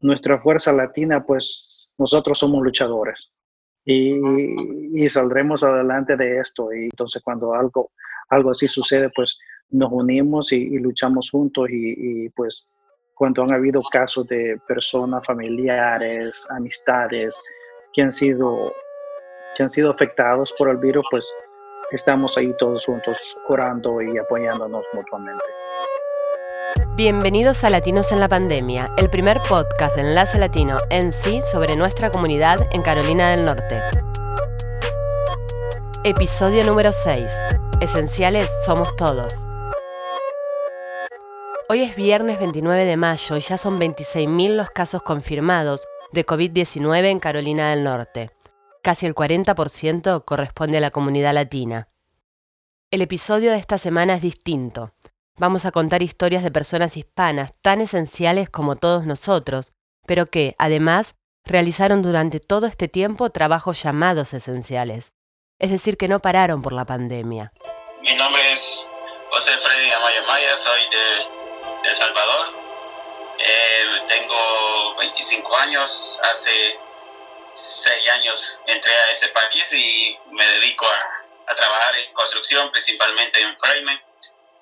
nuestra fuerza latina, pues nosotros somos luchadores y, saldremos adelante de esto. Y entonces cuando algo, algo así sucede, pues nos unimos y, luchamos juntos y, pues cuando han habido casos de personas, familiares, amistades que han sido, que han sido afectados por el virus, pues estamos ahí todos juntos orando y apoyándonos mutuamente. Bienvenidos a Latinos en la Pandemia, el primer podcast de Enlace Latino en sí sobre nuestra comunidad en Carolina del Norte. Episodio número 6. Esenciales somos todos. Hoy es viernes 29 de mayo y ya son 26.000 los casos confirmados de COVID-19 en Carolina del Norte. Casi el 40% corresponde a la comunidad latina. El episodio de esta semana es distinto vamos a contar historias de personas hispanas tan esenciales como todos nosotros, pero que, además, realizaron durante todo este tiempo trabajos llamados esenciales, es decir, que no pararon por la pandemia. Mi nombre es José Freddy Amaya Maya, soy de El Salvador. Eh, tengo 25 años, hace 6 años entré a ese país y me dedico a, a trabajar en construcción, principalmente en framing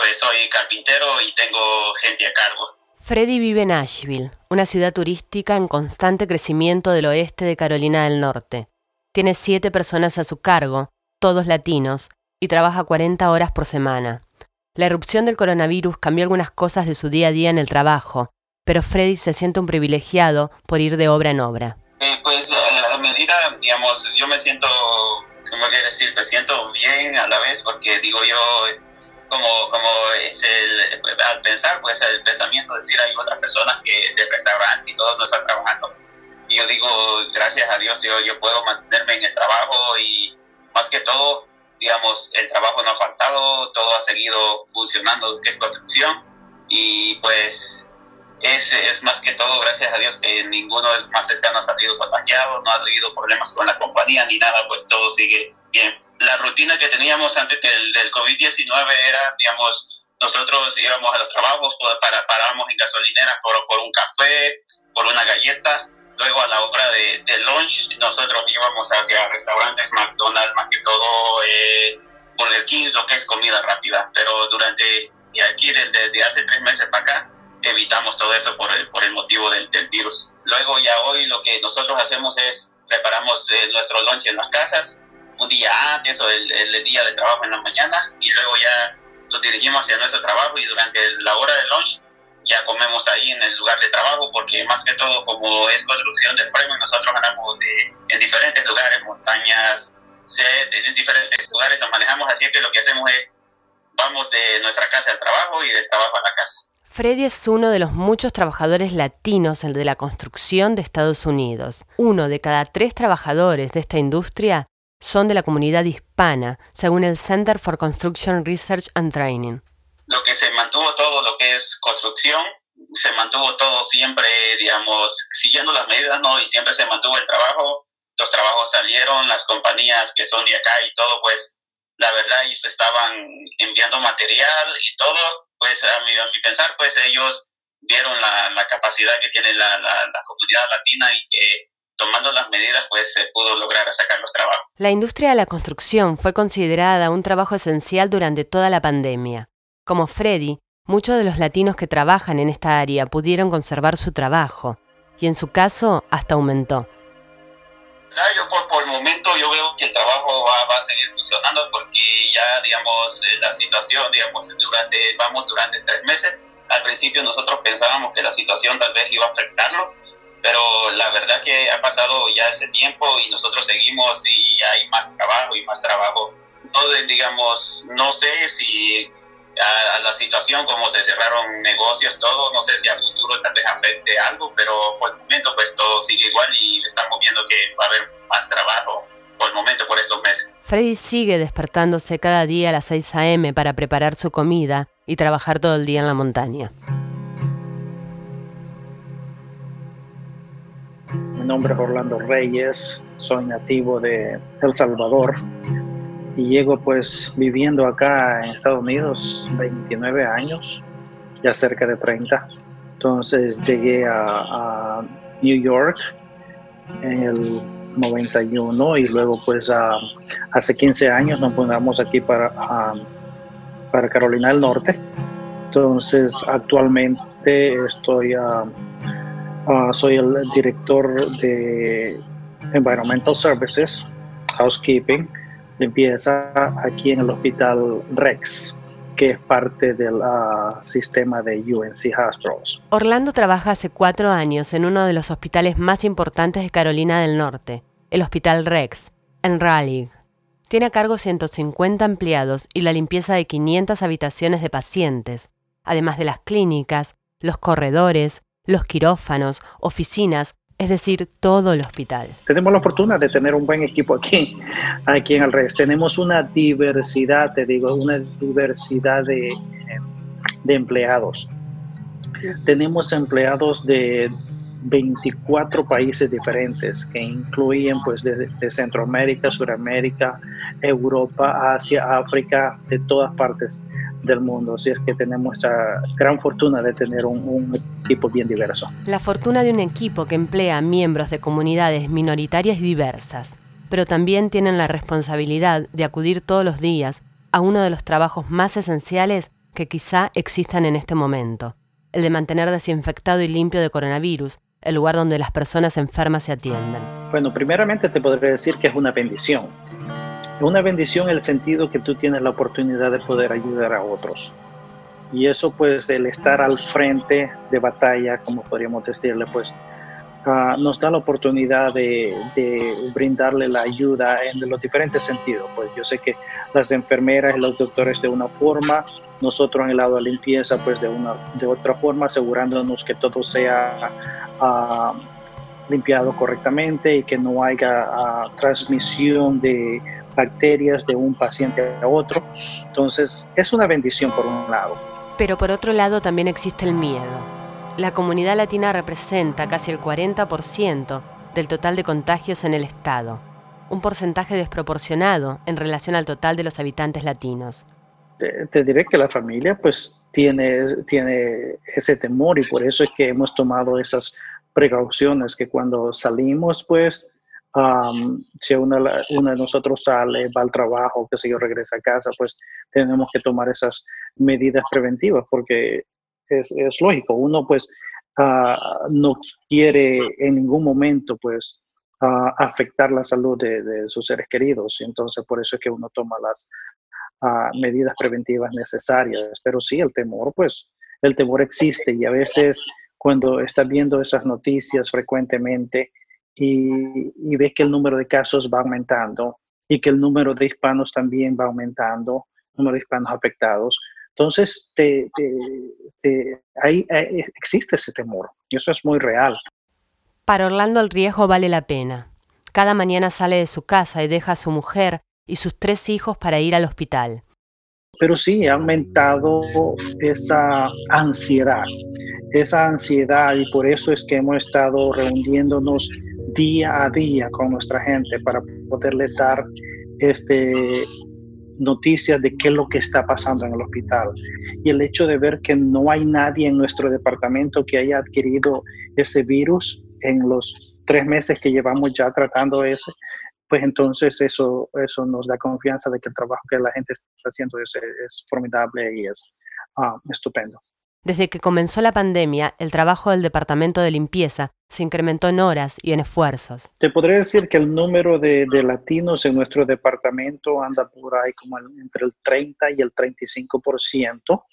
pues soy carpintero y tengo gente a cargo. Freddy vive en Asheville, una ciudad turística en constante crecimiento del oeste de Carolina del Norte. Tiene siete personas a su cargo, todos latinos, y trabaja 40 horas por semana. La erupción del coronavirus cambió algunas cosas de su día a día en el trabajo, pero Freddy se siente un privilegiado por ir de obra en obra. Eh, pues a la medida, digamos, yo me siento, ¿cómo quiere decir? Me siento bien a la vez porque digo yo, como, como es el, al pensar, pues el pensamiento, decir, hay otras personas que del restaurante y todos no están trabajando. Y yo digo, gracias a Dios, yo, yo puedo mantenerme en el trabajo y más que todo, digamos, el trabajo no ha faltado, todo ha seguido funcionando, que es construcción. Y pues es, es más que todo, gracias a Dios, que ninguno más cercano ha salido contagiado, no ha habido problemas con la compañía ni nada, pues todo sigue bien la rutina que teníamos antes del, del COVID-19 era, digamos, nosotros íbamos a los trabajos, para, parábamos en gasolineras por, por un café, por una galleta, luego a la hora de, de lunch nosotros íbamos hacia restaurantes McDonald's, más que todo eh, Burger King, lo que es comida rápida, pero durante, y aquí desde, hace tres meses para acá, evitamos todo eso por el, por el motivo del, del virus. Luego ya hoy lo que nosotros hacemos es preparamos eh, nuestro lunch en las casas, un día antes o el, el, día de trabajo en la mañana y luego ya lo dirigimos hacia nuestro trabajo y durante la hora de lunch ya comemos ahí en el lugar de trabajo porque más que todo como es construcción de frame nosotros ganamos de, en diferentes lugares, montañas, en diferentes lugares nos manejamos así que lo que hacemos es vamos de nuestra casa al trabajo y del trabajo a la casa. Freddy es uno de los muchos trabajadores latinos de la construcción de Estados Unidos. Uno de cada tres trabajadores de esta industria son de la comunidad hispana, según el Center for Construction Research and Training. Lo que se mantuvo todo lo que es construcción, se mantuvo todo siempre, digamos, siguiendo las medidas, ¿no? Y siempre se mantuvo el trabajo, los trabajos salieron, las compañías que son de acá y todo, pues la verdad ellos estaban enviando material y todo, pues a mi, a mi pensar, pues ellos vieron la, la capacidad que tiene la, la, la comunidad latina y que tomando las medidas, pues se pudo lograr sacar los trabajos. La industria de la construcción fue considerada un trabajo esencial durante toda la pandemia. Como Freddy, muchos de los latinos que trabajan en esta área pudieron conservar su trabajo, y en su caso hasta aumentó. yo por, el momento yo veo que el trabajo va, a seguir funcionando porque ya, digamos, eh, la situación, digamos, durante, vamos durante tres meses. Al principio nosotros pensábamos que la situación tal vez iba a afectarlo, pero la verdad que ha pasado ya ese tiempo y nosotros seguimos y hay más trabajo y más trabajo. No, digamos, no sé si a, la situación como se cerraron negocios, todo, no sé si a futuro tal vez afecte algo, pero por el momento pues todo sigue igual y estamos viendo que va a haber más trabajo por el momento por estos meses. Freddy sigue despertándose cada día a las 6 a.m. para preparar su comida y trabajar todo el día en la montaña. Nombre es Orlando Reyes, soy nativo de El Salvador y llego pues viviendo acá en Estados Unidos 29 años, ya cerca de 30. Entonces llegué a, New York en el 91 y luego pues hace 15 años nos mudamos aquí para, para Carolina del Norte. Entonces actualmente estoy, soy el director de Environmental Services, Housekeeping, limpieza aquí en el Hospital Rex que es parte del ah, sistema de UNC Hospitals. Orlando trabaja hace cuatro años en uno de los hospitales más importantes de Carolina del Norte, el Hospital Rex, en Raleigh. Tiene a cargo 150 empleados y la limpieza de 500 habitaciones de pacientes, además de las clínicas, los corredores, los quirófanos, oficinas es decir, todo el hospital. Tenemos la fortuna de tener un buen equipo aquí, aquí en el RES. Tenemos una diversidad, te digo, una diversidad de, de empleados. Tenemos empleados de 24 países diferentes que incluyen pues de, Centroamérica, Suramérica, Europa, Asia, África, de todas partes del mundo. Así es que tenemos esa gran fortuna de tener un, un, equipo bien diverso. La fortuna de un equipo que emplea miembros de comunidades minoritarias y diversas, pero también tienen la responsabilidad de acudir todos los días a uno de los trabajos más esenciales que quizá existan en este momento, el de mantener desinfectado y limpio de coronavirus el lugar donde las personas enfermas se atienden. Bueno, primeramente te podría decir que es una bendición una bendición en el sentido que tú tienes la oportunidad de poder ayudar a otros. Y eso pues el estar al frente de batalla, como podríamos decirle, pues ah, nos da la oportunidad de, brindarle la ayuda en los diferentes sentidos. Pues yo sé que las enfermeras y los doctores de una forma, nosotros en el lado de limpieza pues de, una, de otra forma, asegurándonos que todo sea ah, limpiado correctamente y que no haya ah, transmisión de bacterias de un paciente a otro. Entonces, es una bendición por un lado. Pero por otro lado también existe el miedo. La comunidad latina representa casi el 40% del total de contagios en el estado, un porcentaje desproporcionado en relación al total de los habitantes latinos. Te, diré que la familia pues tiene, tiene ese temor y por eso es que hemos tomado esas precauciones que cuando salimos pues si una, de nosotros sale, va al trabajo, que sé yo, regresa a casa, pues tenemos que tomar esas medidas preventivas porque es, es lógico. Uno pues ah, no quiere en ningún momento pues ah, afectar la salud de, sus seres queridos. Entonces por eso es que uno toma las ah, medidas preventivas necesarias. Pero sí, el temor pues, el temor existe y a veces cuando estás viendo esas noticias frecuentemente, y, ves que el número de casos va aumentando y que el número de hispanos también va aumentando, el número de hispanos afectados. Entonces, te, ahí, existe ese temor y eso es muy real. Para Orlando el riesgo vale la pena. Cada mañana sale de su casa y deja a su mujer y sus tres hijos para ir al hospital. Pero sí, ha aumentado esa ansiedad, esa ansiedad y por eso es que hemos estado reuniéndonos día a día con nuestra gente para poderle dar este, noticias de qué es lo que está pasando en el hospital. Y el hecho de ver que no hay nadie en nuestro departamento que haya adquirido ese virus en los tres meses que llevamos ya tratando ese, pues entonces eso, eso nos da confianza de que el trabajo que la gente está haciendo es, es formidable y es ah, estupendo. Desde que comenzó la pandemia, el trabajo del Departamento de Limpieza se incrementó en horas y en esfuerzos. Te podría decir que el número de, latinos en nuestro departamento anda por ahí como entre el 30 y el 35%,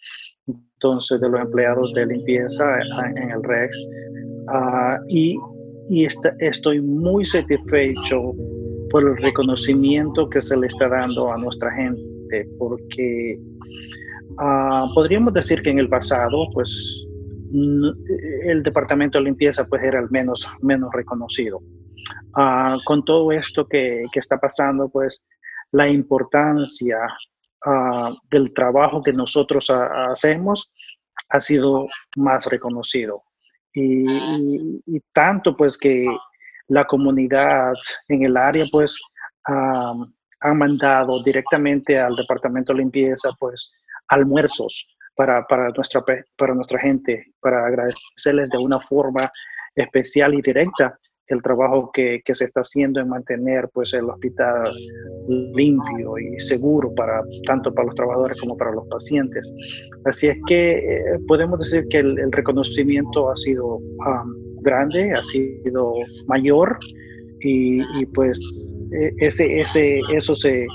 entonces, de los empleados de limpieza en, el REX. Ah, y y estoy muy satisfecho por el reconocimiento que se le está dando a nuestra gente, porque Ah, podríamos decir que en el pasado, pues, el departamento de limpieza pues era el menos, menos reconocido. Ah, con todo esto que, que, está pasando, pues la importancia ah, del trabajo que nosotros hacemos ha sido más reconocido. Y, y, tanto pues que la comunidad en el área pues han mandado directamente al departamento de limpieza pues almuerzos para, para, nuestra, para nuestra gente, para agradecerles de una forma especial y directa el trabajo que, que, se está haciendo en mantener pues el hospital limpio y seguro para tanto para los trabajadores como para los pacientes. Así es que eh, podemos decir que el, reconocimiento ha sido um, grande, ha sido mayor y, y pues e, ese, ese, eso se,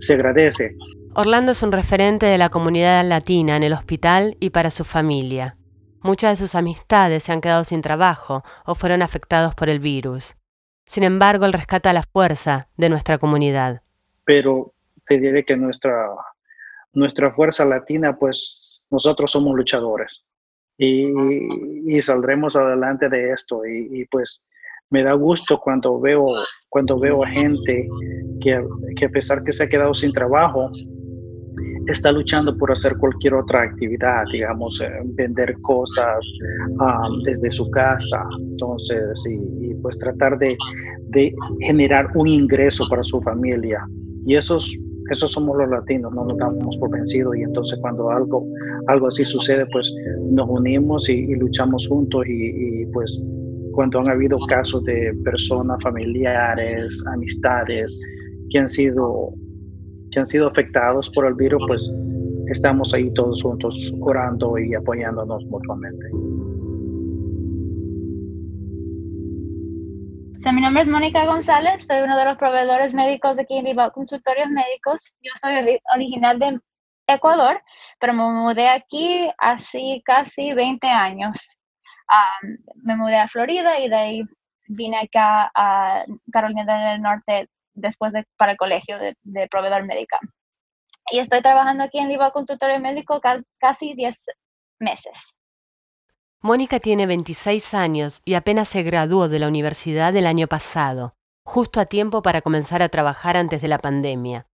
se agradece. Orlando es un referente de la comunidad latina en el hospital y para su familia. Muchas de sus amistades se han quedado sin trabajo o fueron afectados por el virus. Sin embargo, él rescata la fuerza de nuestra comunidad. Pero te diré que nuestra, nuestra fuerza latina, pues nosotros somos luchadores y, saldremos adelante de esto. Y, pues me da gusto cuando veo, cuando veo gente que, que a pesar que se ha quedado sin trabajo, está luchando por hacer cualquier otra actividad, digamos, eh, vender cosas desde su casa, entonces, y, pues tratar de, generar un ingreso para su familia. Y esos, esos somos los latinos, no nos damos por vencidos. Y entonces cuando algo, algo así sucede, pues nos unimos y, luchamos juntos. Y, y pues cuando han habido casos de personas, familiares, amistades que han sido que han sido afectados por el virus, pues estamos ahí todos juntos orando y apoyándonos mutuamente. mi nombre es Mónica González, soy uno de los proveedores médicos aquí en Consultorios Médicos. Yo soy original de Ecuador, pero me mudé aquí hace casi 20 años. me mudé a Florida y de ahí vine acá a Carolina del Norte después de, para el colegio de, proveedor médico. Y estoy trabajando aquí en Liva Consultorio Médico casi 10 meses. Mónica tiene 26 años y apenas se graduó de la universidad el año pasado, justo a tiempo para comenzar a trabajar antes de la pandemia.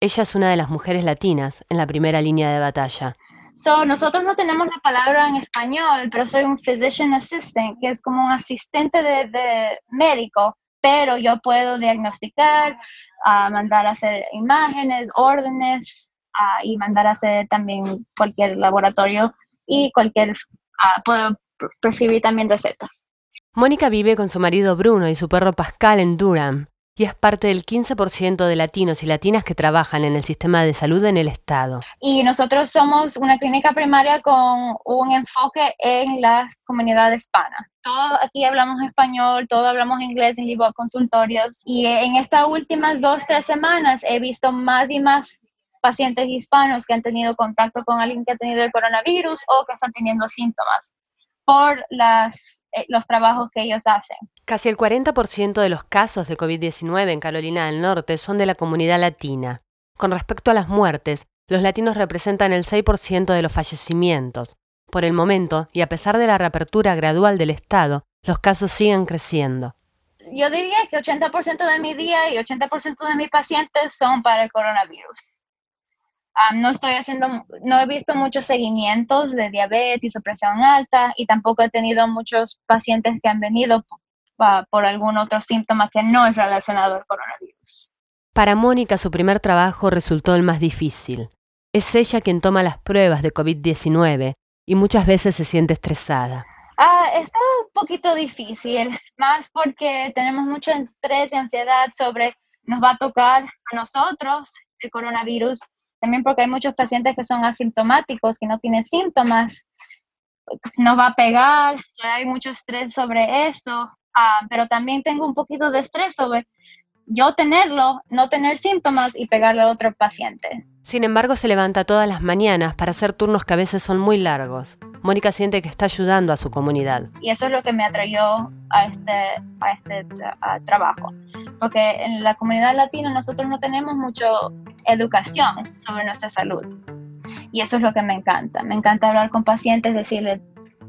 Ella es una de las mujeres latinas en la primera línea de batalla. So, nosotros no tenemos la palabra en español, pero soy un physician assistant, que es como un asistente de, de médico pero yo puedo diagnosticar, ah, mandar a hacer imágenes, órdenes ah, y mandar a hacer también cualquier laboratorio y cualquier, uh, puedo percibir también recetas. Mónica vive con su marido Bruno y su perro Pascal en Durham y es parte del 15% de latinos y latinas que trabajan en el sistema de salud en el estado. Y nosotros somos una clínica primaria con un enfoque en las comunidades hispanas. Todos aquí hablamos español, todos hablamos inglés en Libo Consultorios y en estas últimas dos, tres semanas he visto más y más pacientes hispanos que han tenido contacto con alguien que ha tenido el coronavirus o que están teniendo síntomas por las, eh, los trabajos que ellos hacen. Casi el 40% de los casos de COVID-19 en Carolina del Norte son de la comunidad latina. Con respecto a las muertes, los latinos representan el 6% de los fallecimientos. Por el momento, y a pesar de la reapertura gradual del Estado, los casos siguen creciendo. Yo diría que 80% de mi día y 80% de mis pacientes son para el coronavirus no estoy haciendo, no he visto muchos seguimientos de diabetes o presión alta y tampoco he tenido muchos pacientes que han venido por algún otro síntoma que no es relacionado al coronavirus. Para Mónica su primer trabajo resultó el más difícil. Es ella quien toma las pruebas de COVID-19 y muchas veces se siente estresada. Ah, está un poquito difícil, más porque tenemos mucho estrés y ansiedad sobre nos va a tocar a nosotros el coronavirus también porque hay muchos pacientes que son asintomáticos, que no tienen síntomas, nos va a pegar, hay mucho estrés sobre eso, ah, pero también tengo un poquito de estrés sobre yo tenerlo, no tener síntomas y pegarle a otro paciente. Sin embargo, se levanta todas las mañanas para hacer turnos que a veces son muy largos. Mónica siente que está ayudando a su comunidad. Y eso es lo que me atrayó a este, a este trabajo. Porque en la comunidad latina nosotros no tenemos mucha educación sobre nuestra salud. Y eso es lo que me encanta. Me encanta hablar con pacientes, decirles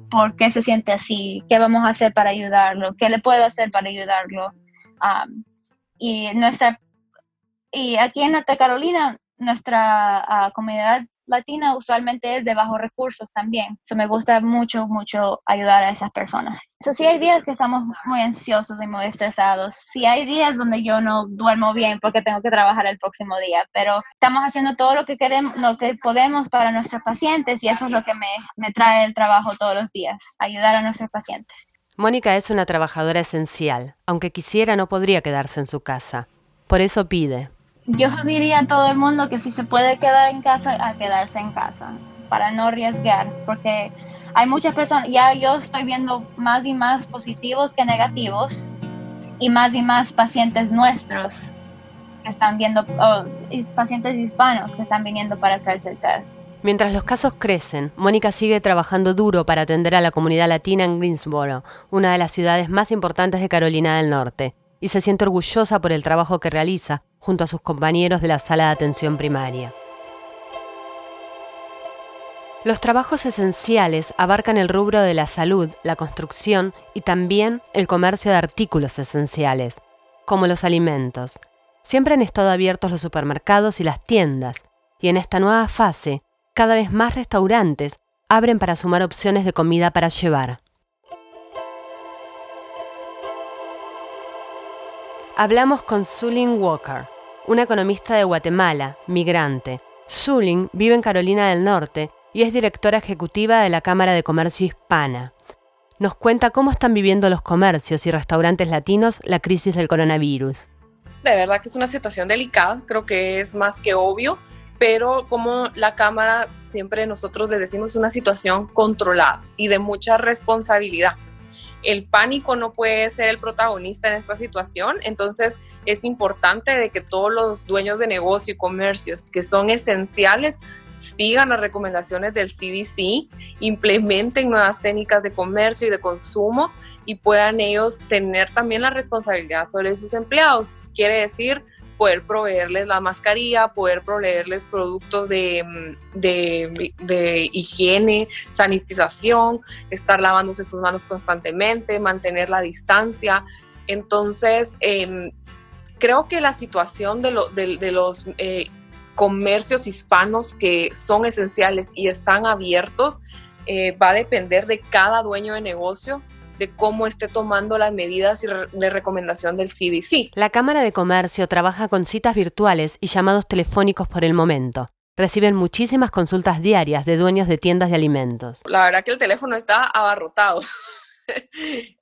por qué se siente así, qué vamos a hacer para ayudarlo, qué le puedo hacer para ayudarlo. y, nuestra, y aquí en Norte Carolina, nuestra ah, comunidad latina usualmente es de bajos recursos también. So me gusta mucho, mucho ayudar a esas personas. So sí hay días que estamos muy ansiosos y muy estresados. Sí hay días donde yo no duermo bien porque tengo que trabajar el próximo día, pero estamos haciendo todo lo que queremos, lo que podemos para nuestros pacientes y eso es lo que me, me trae el trabajo todos los días, ayudar a nuestros pacientes. Mónica es una trabajadora esencial. Aunque quisiera, no podría quedarse en su casa. Por eso pide. Yo diría a todo el mundo que si se puede quedar en casa, a quedarse en casa, para no arriesgar, porque hay muchas personas, ya yo estoy viendo más y más positivos que negativos, y más y más pacientes nuestros que están viendo, pacientes hispanos que están viniendo para hacerse el test. Mientras los casos crecen, Mónica sigue trabajando duro para atender a la comunidad latina en Greensboro, una de las ciudades más importantes de Carolina del Norte, y se siente orgullosa por el trabajo que realiza junto a sus compañeros de la sala de atención primaria. Los trabajos esenciales abarcan el rubro de la salud, la construcción y también el comercio de artículos esenciales, como los alimentos. Siempre han estado abiertos los supermercados y las tiendas, y en esta nueva fase cada vez más restaurantes abren para sumar opciones de comida para llevar. Hablamos con Sulin Walker, una economista de Guatemala, migrante. Sulin vive en Carolina del Norte y es directora ejecutiva de la Cámara de Comercio Hispana. Nos cuenta cómo están viviendo los comercios y restaurantes latinos la crisis del coronavirus. De verdad que es una situación delicada, creo que es más que obvio pero como la Cámara, siempre nosotros le decimos una situación controlada y de mucha responsabilidad. El pánico no puede ser el protagonista en esta situación, entonces es importante de que todos los dueños de negocio y comercios que son esenciales sigan las recomendaciones del CDC, implementen nuevas técnicas de comercio y de consumo y puedan ellos tener también la responsabilidad sobre sus empleados. Quiere decir, poder proveerles la mascarilla, poder proveerles productos de, de, higiene, sanitización, estar lavándose sus manos constantemente, mantener la distancia. Entonces, em, creo que la situación de, de, los eh, comercios hispanos que son esenciales y están abiertos eh, va a depender de cada dueño de negocio de cómo esté tomando las medidas de recomendación del CDC. La Cámara de Comercio trabaja con citas virtuales y llamados telefónicos por el momento. Reciben muchísimas consultas diarias de dueños de tiendas de alimentos. La verdad que el teléfono está abarrotado.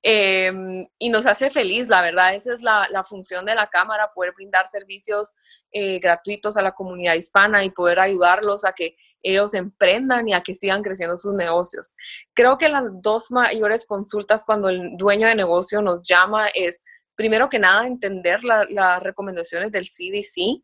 Em, y nos hace feliz, la verdad, esa es la, función de la Cámara, poder brindar servicios eh, gratuitos a la comunidad hispana y poder ayudarlos a que ellos emprendan y a que sigan creciendo sus negocios. Creo que las dos mayores consultas cuando el dueño de negocio nos llama es, primero que nada, entender las recomendaciones del CDC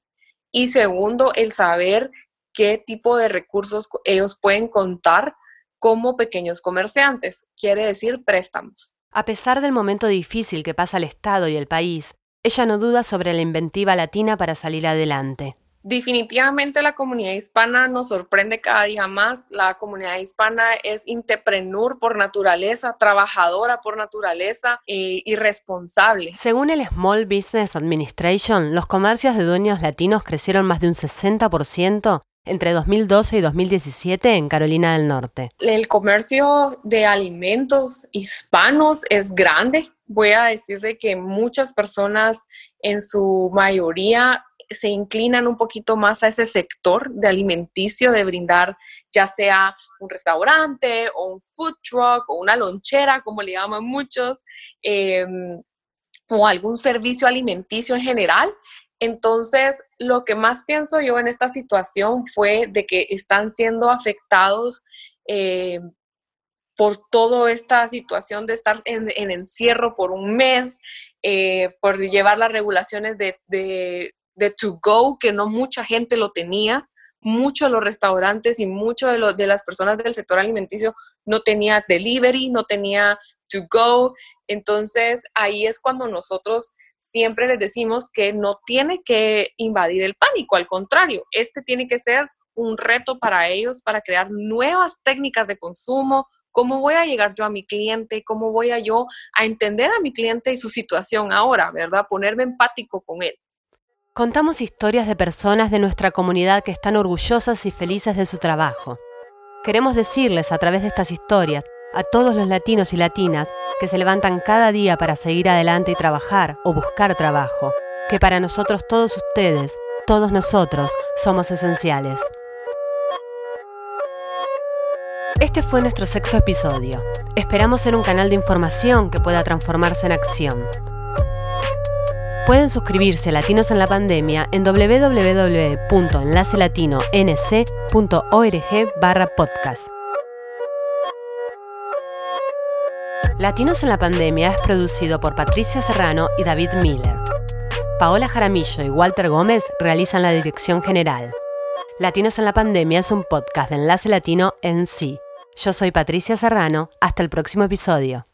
y segundo, el saber qué tipo de recursos ellos pueden contar como pequeños comerciantes, quiere decir préstamos. A pesar del momento difícil que pasa el Estado y el país, ella no duda sobre la inventiva latina para salir adelante. Definitivamente la comunidad hispana nos sorprende cada día más. La comunidad hispana es entrepreneur por naturaleza, trabajadora por naturaleza eh, y responsable. Según el Small Business Administration, los comercios de dueños latinos crecieron más de un 60% entre 2012 y 2017 en Carolina del Norte. El comercio de alimentos hispanos es grande. Voy a decir de que muchas personas en su mayoría se inclinan un poquito más a ese sector de alimenticio, de brindar ya sea un restaurante o un food truck o una lonchera, como le llaman muchos, em, o algún servicio alimenticio en general. Entonces, lo que más pienso yo en esta situación fue de que están siendo afectados eh, por toda esta situación de estar en, encierro por un mes, eh, por llevar las regulaciones de to go, que no mucha gente lo tenía, muchos de los restaurantes y muchos de, de las personas del sector alimenticio no tenía delivery, no tenía to go. Entonces ahí es cuando nosotros siempre les decimos que no tiene que invadir el pánico, al contrario, este tiene que ser un reto para ellos para crear nuevas técnicas de consumo, cómo voy a llegar yo a mi cliente, cómo voy a yo a entender a mi cliente y su situación ahora, ¿verdad? Ponerme empático con él. Contamos historias de personas de nuestra comunidad que están orgullosas y felices de su trabajo. Queremos decirles a través de estas historias a todos los latinos y latinas que se levantan cada día para seguir adelante y trabajar o buscar trabajo, que para nosotros todos ustedes, todos nosotros, somos esenciales. Este fue nuestro sexto episodio. Esperamos ser un canal de información que pueda transformarse en acción. Pueden suscribirse a Latinos en la Pandemia en www.enlacelatino.nc.org barra podcast. Latinos en la Pandemia es producido por Patricia Serrano y David Miller. Paola Jaramillo y Walter Gómez realizan la dirección general. Latinos en la Pandemia es un podcast de Enlace Latino en sí. Yo soy Patricia Serrano. Hasta el próximo episodio.